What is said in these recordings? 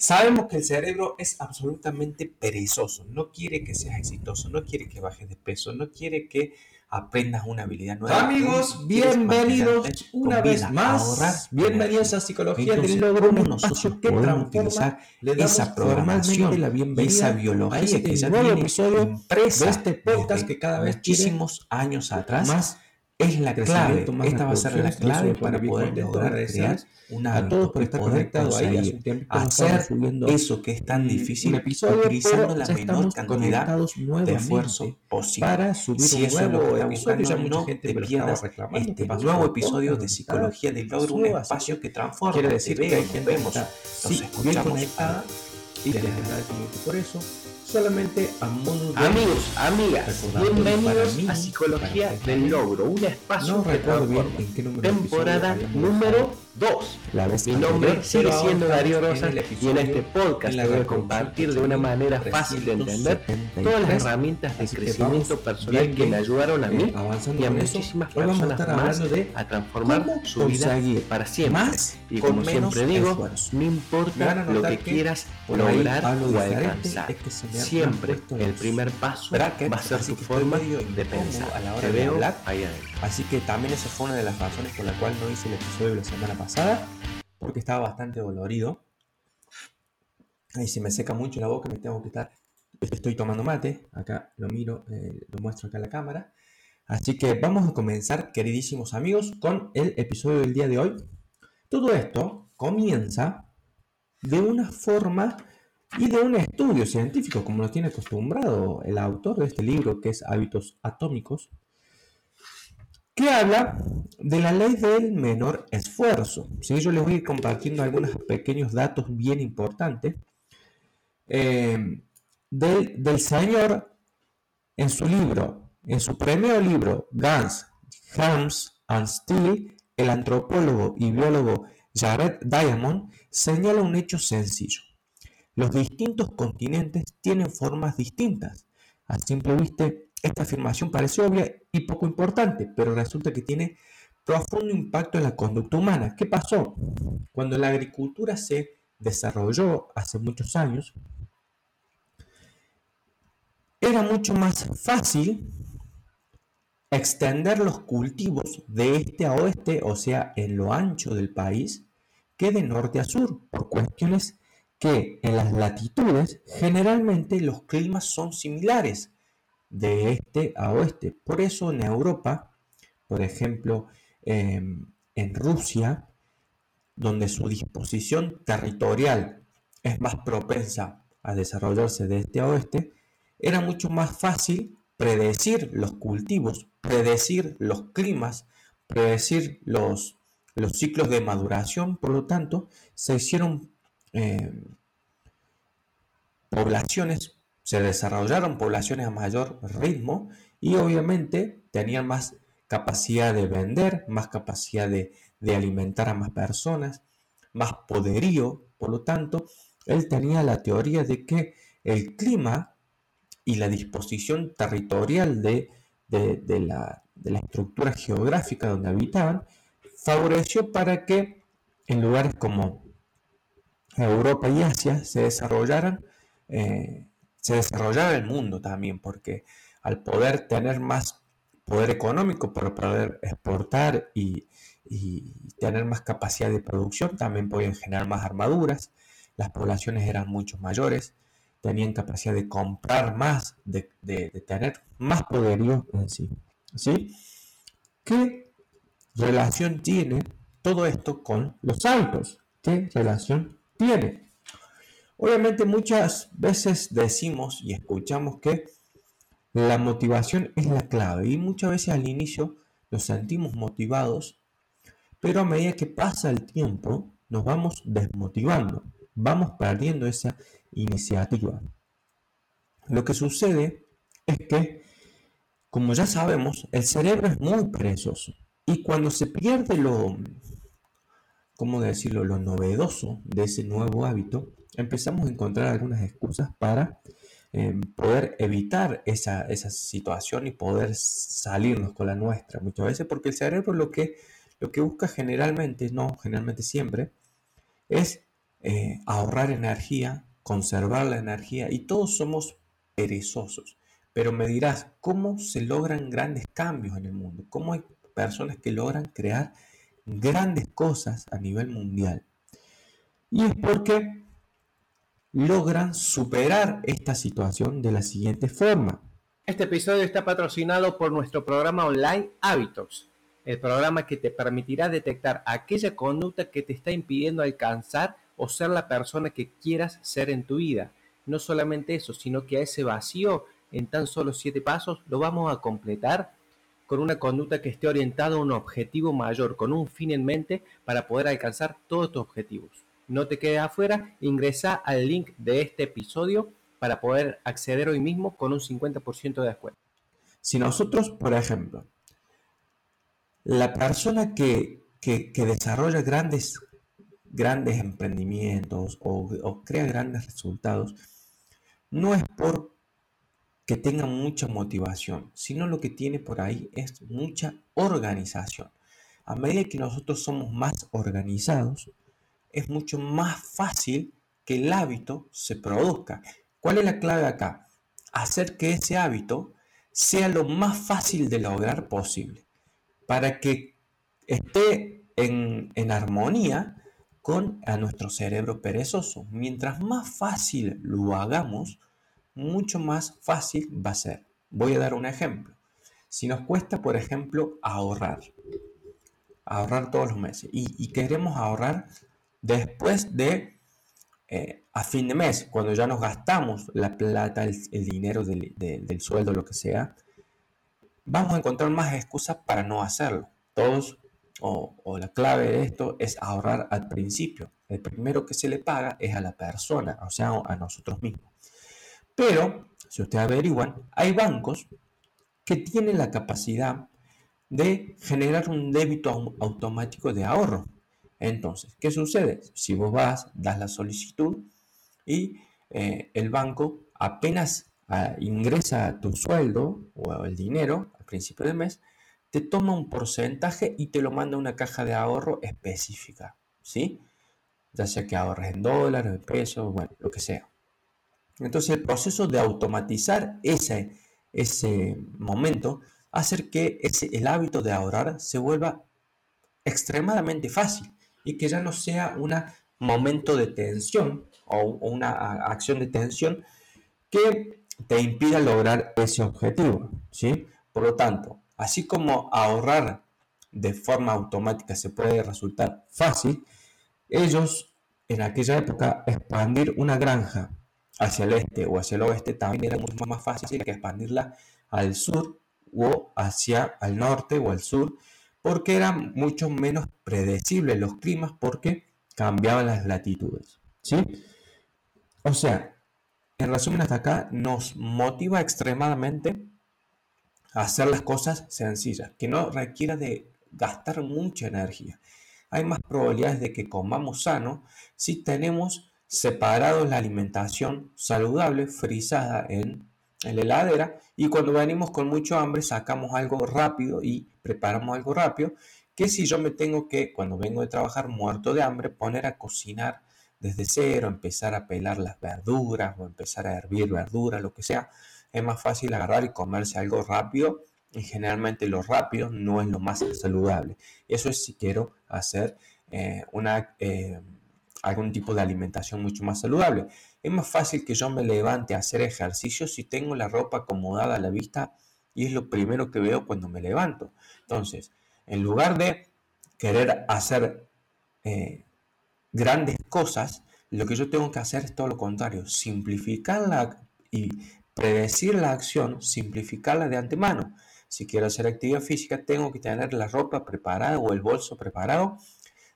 Sabemos que el cerebro es absolutamente perezoso, no quiere que seas exitoso, no quiere que bajes de peso, no quiere que aprendas una habilidad nueva. Amigos, bienvenidos una vez más. Bienvenidos a Psicología del Logro, un espacio que transforma esa programación, la bienvenida esa biología este que ya episodio de este podcast que cada vez muchísimos años atrás más es la clave. Esta va a ser la clave para poder lograr crear una a todos por estar conectados ahí hacer eso que es tan difícil episodio, utilizando la menor cantidad de esfuerzo posible. para subir si un nuevo episodio ya mucha gente te pierdas este nuevo episodio de psicología del logro un espacio que transforma quiere decir que hay gente vemos nos escuchamos. y les agradezco mucho por eso solamente a modo de... Amigos, amigas, bienvenidos a Psicología del Logro, un espacio no recuerdo bien en qué número temporada número 2. Mi nombre sigue siendo Darío Rosas y en este podcast te voy a compartir de una manera fácil de entender todas las herramientas de crecimiento personal que me ayudaron a mí y a muchísimas personas más a transformar su vida para siempre. Y como siempre digo, no importa lo que quieras lograr o alcanzar. Siempre el primer paso va a ser tu forma de pensar. La de hablar ahí adentro. Así que también esa fue una de las razones por la cual no hice el episodio la semana pasada, porque estaba bastante dolorido. Ahí se me seca mucho la boca, me tengo que estar. Estoy tomando mate, acá lo miro, eh, lo muestro acá en la cámara. Así que vamos a comenzar, queridísimos amigos, con el episodio del día de hoy. Todo esto comienza de una forma y de un estudio científico, como lo tiene acostumbrado el autor de este libro, que es Hábitos Atómicos, que habla de la ley del menor esfuerzo. ¿sí? Yo les voy a ir compartiendo algunos pequeños datos bien importantes eh, del, del, señor en su libro, en su primer libro, Gans, Helms and Steele, el antropólogo y biólogo Jared Diamond señala un hecho sencillo. Los distintos continentes tienen formas distintas. A simple vista, esta afirmación parece obvia y poco importante, pero resulta que tiene profundo impacto en la conducta humana. ¿Qué pasó? Cuando la agricultura se desarrolló hace muchos años, era mucho más fácil extender los cultivos de este a oeste, o sea, en lo ancho del país, que de norte a sur, por cuestiones que en las latitudes generalmente los climas son similares de este a oeste. Por eso en Europa, por ejemplo, em, en Rusia, donde su disposición territorial es más propensa a desarrollarse de este a oeste, era mucho más fácil predecir los cultivos, predecir los climas, predecir los, los ciclos de maduración, por lo tanto, se hicieron em, poblaciones se desarrollaron poblaciones a mayor ritmo y obviamente tenían más capacidad de vender, más capacidad de, alimentar a más personas, más poderío. Por lo tanto, él tenía la teoría de que el clima y la disposición territorial de, la, de, la, estructura geográfica donde habitaban favoreció para que en lugares como Europa y Asia se desarrollaran eh, se desarrollara el mundo también, porque al poder tener más poder económico para poder exportar y, tener más capacidad de producción, también podían generar más armaduras, las poblaciones eran mucho mayores, tenían capacidad de comprar más, de, tener más poderío en sí. ¿sí? ¿Qué relación tiene todo esto con los autos? ¿Qué relación tiene? Obviamente muchas veces decimos y escuchamos que la motivación es la clave y muchas veces al inicio nos sentimos motivados, pero a medida que pasa el tiempo nos vamos desmotivando, vamos perdiendo esa iniciativa. Lo que sucede es que, como ya sabemos, el cerebro es muy perezoso y cuando se pierde lo, ¿cómo decirlo?, lo novedoso de ese nuevo hábito, empezamos a encontrar algunas excusas para em, poder evitar esa, situación y poder salirnos con la nuestra muchas veces, porque el cerebro lo que, lo que busca generalmente, no generalmente siempre, es eh, ahorrar energía, conservar la energía y todos somos perezosos. Pero me dirás, ¿cómo se logran grandes cambios en el mundo? ¿Cómo hay personas que logran crear grandes cosas a nivel mundial? Y es porque logran superar esta situación de la siguiente forma. Este episodio está patrocinado por nuestro programa online Hábitos, el programa que te permitirá detectar aquella conducta que te está impidiendo alcanzar o ser la persona que quieras ser en tu vida. No solamente eso, sino que a ese vacío en tan solo siete pasos lo vamos a completar con una conducta que esté orientada a un objetivo mayor, con un fin en mente para poder alcanzar todos tus objetivos. No te quedes afuera, ingresa al link de este episodio para poder acceder hoy mismo con un 50% de descuento. Si nosotros, por ejemplo, la persona que, desarrolla grandes, grandes emprendimientos o, o crea grandes resultados, no es por que tenga mucha motivación, sino lo que tiene por ahí es mucha organización. A medida que nosotros somos más organizados, es mucho más fácil que el hábito se produzca. ¿Cuál es la clave acá? Hacer que ese hábito sea lo más fácil de lograr posible, para que esté en, armonía con a nuestro cerebro perezoso. Mientras más fácil lo hagamos, mucho más fácil va a ser. Voy a dar un ejemplo. Si nos cuesta, por ejemplo, ahorrar, ahorrar todos los meses y, queremos ahorrar después de eh, a fin de mes, cuando ya nos gastamos la plata, el, dinero del, sueldo, lo que sea, vamos a encontrar más excusas para no hacerlo. Todos, o, o, la clave de esto es ahorrar al principio. El primero que se le paga es a la persona, o sea, a nosotros mismos. Pero, si ustedes averiguan, hay bancos que tienen la capacidad de generar un débito automático de ahorro. Entonces, ¿qué sucede? Si vos vas, das la solicitud y eh, el banco apenas ah, ingresa tu sueldo o el dinero al principio del mes, te toma un porcentaje y te lo manda a una caja de ahorro específica, ¿sí? Ya sea que ahorres en dólares, en pesos, bueno, lo que sea. Entonces el proceso de automatizar ese, ese momento hace que ese, el hábito de ahorrar se vuelva extremadamente fácil y que ya no sea un momento de tensión o, una acción de tensión que te impida lograr ese objetivo. ¿sí? Por lo tanto, así como ahorrar de forma automática se puede resultar fácil, ellos en aquella época expandir una granja hacia el este o hacia el oeste también era mucho más fácil que expandirla al sur o hacia al norte o al sur, porque eran mucho menos predecibles los climas porque cambiaban las latitudes. ¿sí? O sea, en resumen hasta acá, nos motiva extremadamente a hacer las cosas sencillas, que no requiera de gastar mucha energía. Hay más probabilidades de que comamos sano si tenemos separado la alimentación saludable frisada en, la heladera y cuando venimos con mucho hambre sacamos algo rápido y preparamos algo rápido que si yo me tengo que cuando vengo de trabajar muerto de hambre poner a cocinar desde cero, empezar a pelar las verduras o empezar a hervir verduras, lo que sea, es más fácil agarrar y comerse algo rápido y generalmente lo rápido no es lo más saludable. Eso es si quiero hacer eh, una... Eh, algún tipo de alimentación mucho más saludable. Es más fácil que yo me levante a hacer ejercicio si tengo la ropa acomodada a la vista y es lo primero que veo cuando me levanto. Entonces, en lugar de querer hacer eh, grandes cosas, lo que yo tengo que hacer es todo lo contrario, simplificarla y predecir la acción, simplificarla de antemano. Si quiero hacer actividad física, tengo que tener la ropa preparada o el bolso preparado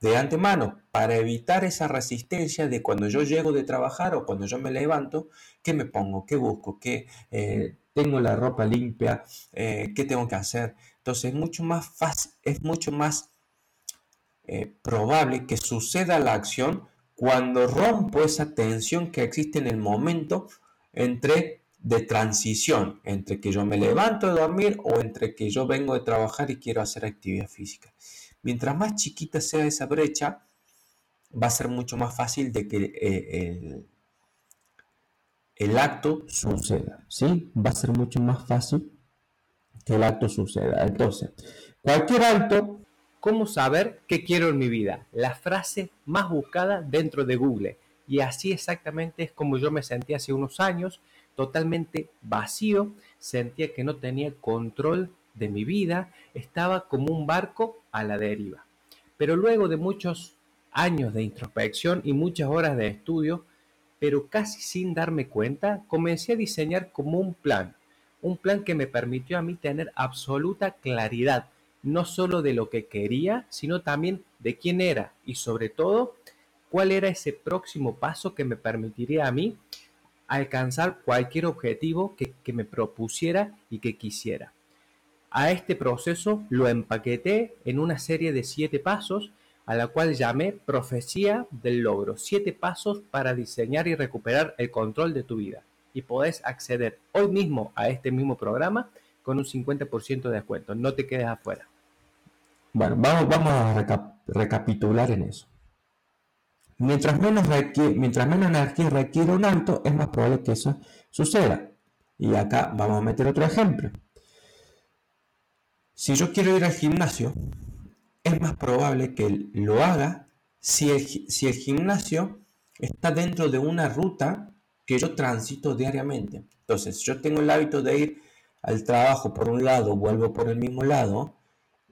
de antemano para evitar esa resistencia de cuando yo llego de trabajar o cuando yo me levanto, ¿qué me pongo? ¿Qué busco? ¿Qué eh, tengo la ropa limpia? Eh, ¿Qué tengo que hacer? Entonces es mucho más fácil, es mucho más eh, probable que suceda la acción cuando rompo esa tensión que existe en el momento entre de transición, entre que yo me levanto de dormir o entre que yo vengo de trabajar y quiero hacer actividad física. Mientras más chiquita sea esa brecha, va a ser mucho más fácil de que eh, el, acto suceda, ¿sí? Va a ser mucho más fácil que el acto suceda. Entonces, cualquier acto... ¿Cómo saber qué quiero en mi vida? La frase más buscada dentro de Google. Y así exactamente es como yo me sentí hace unos años, totalmente vacío, sentía que no tenía control de mi vida, estaba como un barco a la deriva. Pero luego de muchos años de introspección y muchas horas de estudio, pero casi sin darme cuenta, comencé a diseñar como un plan, un plan que me permitió a mí tener absoluta claridad, no solo de lo que quería, sino también de quién era y sobre todo cuál era ese próximo paso que me permitiría a mí alcanzar cualquier objetivo que, que me propusiera y que quisiera. A este proceso lo empaqueté en una serie de siete pasos a la cual llamé Profecía del Logro, siete pasos para diseñar y recuperar el control de tu vida. Y podés acceder hoy mismo a este mismo programa con un 50% de descuento. No te quedes afuera. Bueno, vamos, a recapitular en eso. Mientras menos, mientras menos energía requiere un alto, es más probable que eso suceda. Y acá vamos a meter otro ejemplo. Si yo quiero ir al gimnasio, es más probable que lo haga si el, si el gimnasio está dentro de una ruta que yo transito diariamente. Entonces, yo tengo el hábito de ir al trabajo por un lado, vuelvo por el mismo lado,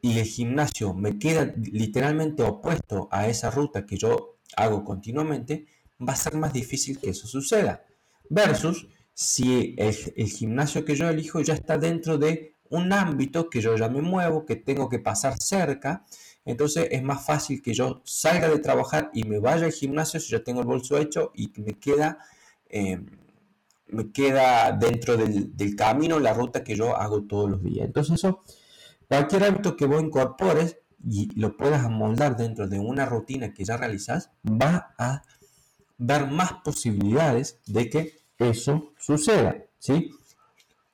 y el gimnasio me queda literalmente opuesto a esa ruta que yo hago continuamente, va a ser más difícil que eso suceda. Versus si el gimnasio que yo elijo ya está dentro de un ámbito que yo ya me muevo, que tengo que pasar cerca, entonces es más fácil que yo salga de trabajar y me vaya al gimnasio si ya tengo el bolso hecho y me queda, em, me queda dentro del, del, camino la ruta que yo hago todos los días. Entonces eso, cualquier hábito que vos incorpores y lo puedas amoldar dentro de una rutina que ya realizas, va a dar más posibilidades de que eso suceda, ¿sí?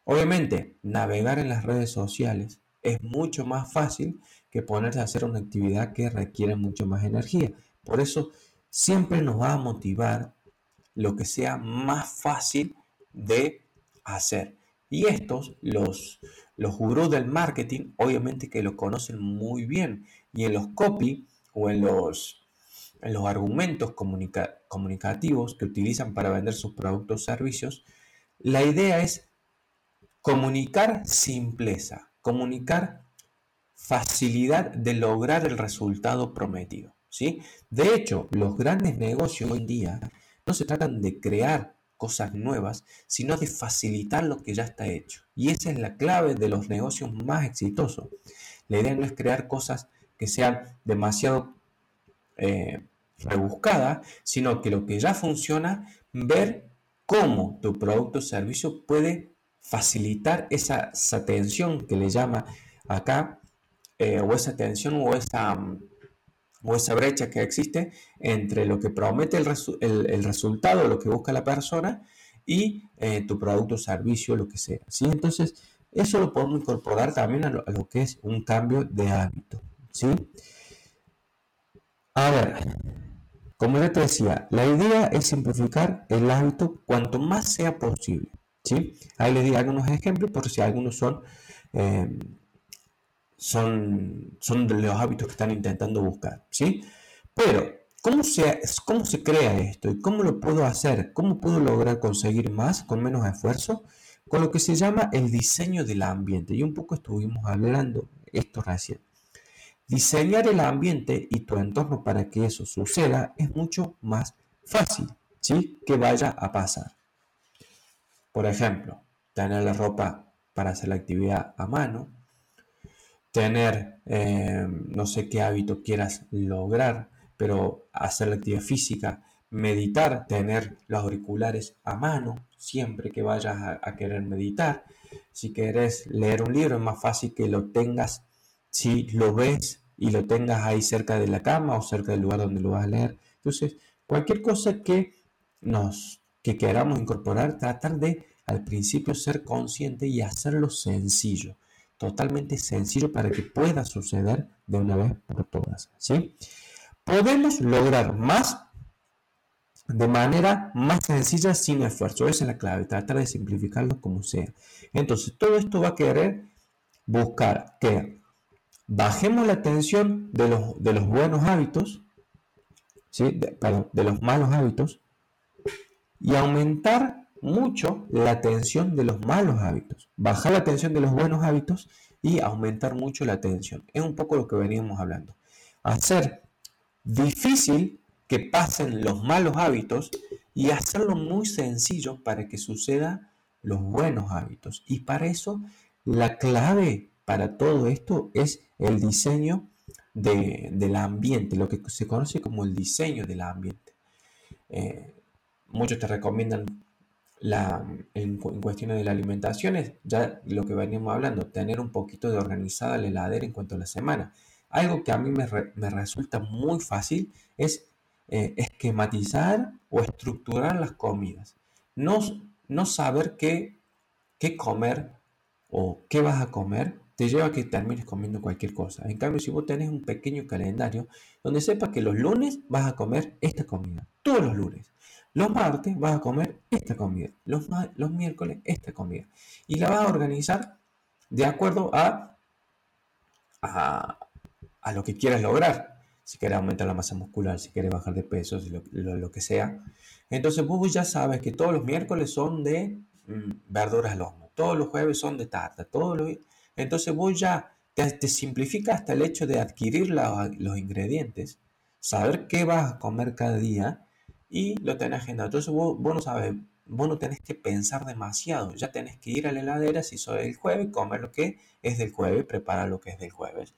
Obviamente, navegar en las redes sociales es mucho más fácil que ponerse a hacer una actividad que requiere mucho más energía. Por eso, siempre nos va a motivar lo que sea más fácil de hacer. Y estos, los, los gurús del marketing, obviamente que lo conocen muy bien. Y en los copy o en los, en los argumentos comunicativos que utilizan para vender sus productos o servicios, la idea es Comunicar simpleza, comunicar facilidad de lograr el resultado prometido. ¿sí? De hecho, los grandes negocios hoy en día no se tratan de crear cosas nuevas, sino de facilitar lo que ya está hecho. Y esa es la clave de los negocios más exitosos. La idea no es crear cosas que sean demasiado eh, rebuscadas, sino que lo que ya funciona, ver cómo tu producto o servicio puede facilitar esa, tensión que le llama acá, eh, o esa tensión o esa, mm, o esa brecha que existe entre lo que promete el, el, resultado, lo que busca la persona, y eh, tu producto servicio, lo que sea. ¿sí? Entonces, eso lo podemos incorporar también a lo, a lo, que es un cambio de hábito. ¿sí? A ver, como ya te decía, la idea es simplificar el hábito cuanto más sea posible. Ahí les di algunos ejemplos por si algunos son, eh, son, son de los hábitos que están intentando buscar. ¿sí? Pero, ¿cómo se, ¿cómo se crea esto? ¿Y cómo lo puedo hacer? ¿Cómo puedo lograr conseguir más con menos esfuerzo? Con lo que se llama el diseño del ambiente. Y un poco estuvimos hablando esto recién. Diseñar el ambiente y tu entorno para que eso suceda es mucho más fácil, ¿sí? Que vaya a pasar. Por ejemplo, tener la ropa para hacer la actividad a mano, tener eh, no sé qué hábito quieras lograr, pero hacer la actividad física, meditar, tener los auriculares a mano siempre que vayas a, querer meditar. Si quieres leer un libro es más fácil que lo tengas si lo ves y lo tengas ahí cerca de la cama o cerca del lugar donde lo vas a leer. Entonces, cualquier cosa que nos que queramos incorporar, tratar de al principio ser consciente y hacerlo sencillo, totalmente sencillo para que pueda suceder de una vez por todas, ¿sí? podemos lograr más de manera más sencilla sin esfuerzo. Esa es la clave, tratar de simplificarlo como sea. Entonces, todo esto va a querer buscar que bajemos la tensión de los, de los buenos hábitos, ¿sí? perdón, de los malos hábitos, y aumentar mucho la tensión de los malos hábitos. Bajar la tensión de los buenos hábitos y aumentar mucho la tensión. Es un poco lo que veníamos hablando. Hacer difícil que pasen los malos hábitos y hacerlo muy sencillo para que suceda los buenos hábitos. Y para eso la clave para todo esto es el diseño del ambiente, lo que se conoce como el diseño del ambiente. Eh, muchos te recomiendan la, en, cuestiones de la alimentación, es ya lo que veníamos hablando, tener un poquito de organizada la heladera en cuanto a la semana. Algo que a mí me, me resulta muy fácil es eh, esquematizar o estructurar las comidas. No, no saber qué, qué comer o qué vas a comer te lleva a que termines comiendo cualquier cosa. En cambio, si vos tenés un pequeño calendario donde sepas que los lunes vas a comer esta comida, todos los lunes. Los martes vas a comer esta comida, los, los miércoles esta comida. Y la vas a organizar de acuerdo a, a, lo que quieras lograr si quieres aumentar la masa muscular, si quieres bajar de peso, lo, que sea. Entonces vos ya sabes que todos los miércoles son de mm, verduras al horno, todos los jueves son de tarta, todos los... Entonces vos ya te, simplifica hasta el hecho de adquirir los ingredientes, saber qué vas a comer cada día y lo tenés agendado. Entonces vos, vos no sabes, vos no tenés que pensar demasiado, ya tenés que ir a la heladera si soy el jueves, comer lo que es del jueves, preparar lo que es del jueves.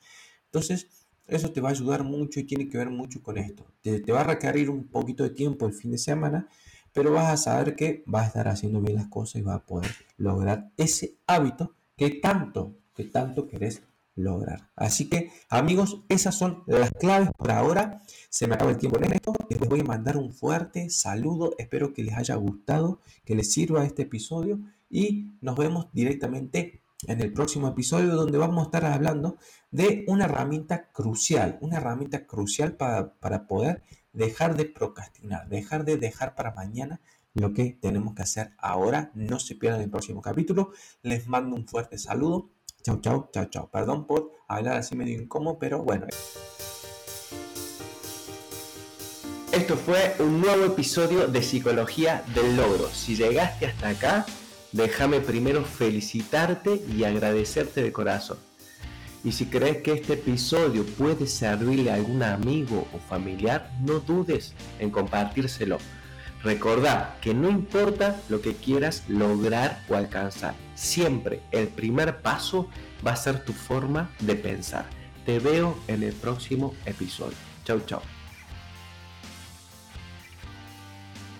Entonces, eso te va a ayudar mucho y tiene que ver mucho con esto. Te, va a requerir un poquito de tiempo el fin de semana, pero vas a saber que vas a estar haciendo bien las cosas y vas a poder lograr ese hábito que tanto, que tanto querés lograr. Así que, amigos, esas son las claves por ahora. Se me acaba el tiempo en esto. Les voy a mandar un fuerte saludo. Espero que les haya gustado, que les sirva este episodio y nos vemos directamente en el próximo episodio donde vamos a estar hablando de una herramienta crucial, una herramienta crucial para, para poder dejar de procrastinar, dejar de dejar para mañana lo que tenemos que hacer ahora. No se pierdan el próximo capítulo. Les mando un fuerte saludo. Chao, chao, chao, chao. Perdón por hablar así medio incómodo, pero bueno. Esto fue un nuevo episodio de Psicología del Logro. Si llegaste hasta acá, déjame primero felicitarte y agradecerte de corazón. Y si crees que este episodio puede servirle a algún amigo o familiar, no dudes en compartírselo. Recordá que no importa lo que quieras lograr o alcanzar, siempre el primer paso va a ser tu forma de pensar. Te veo en el próximo episodio. Chau, chau.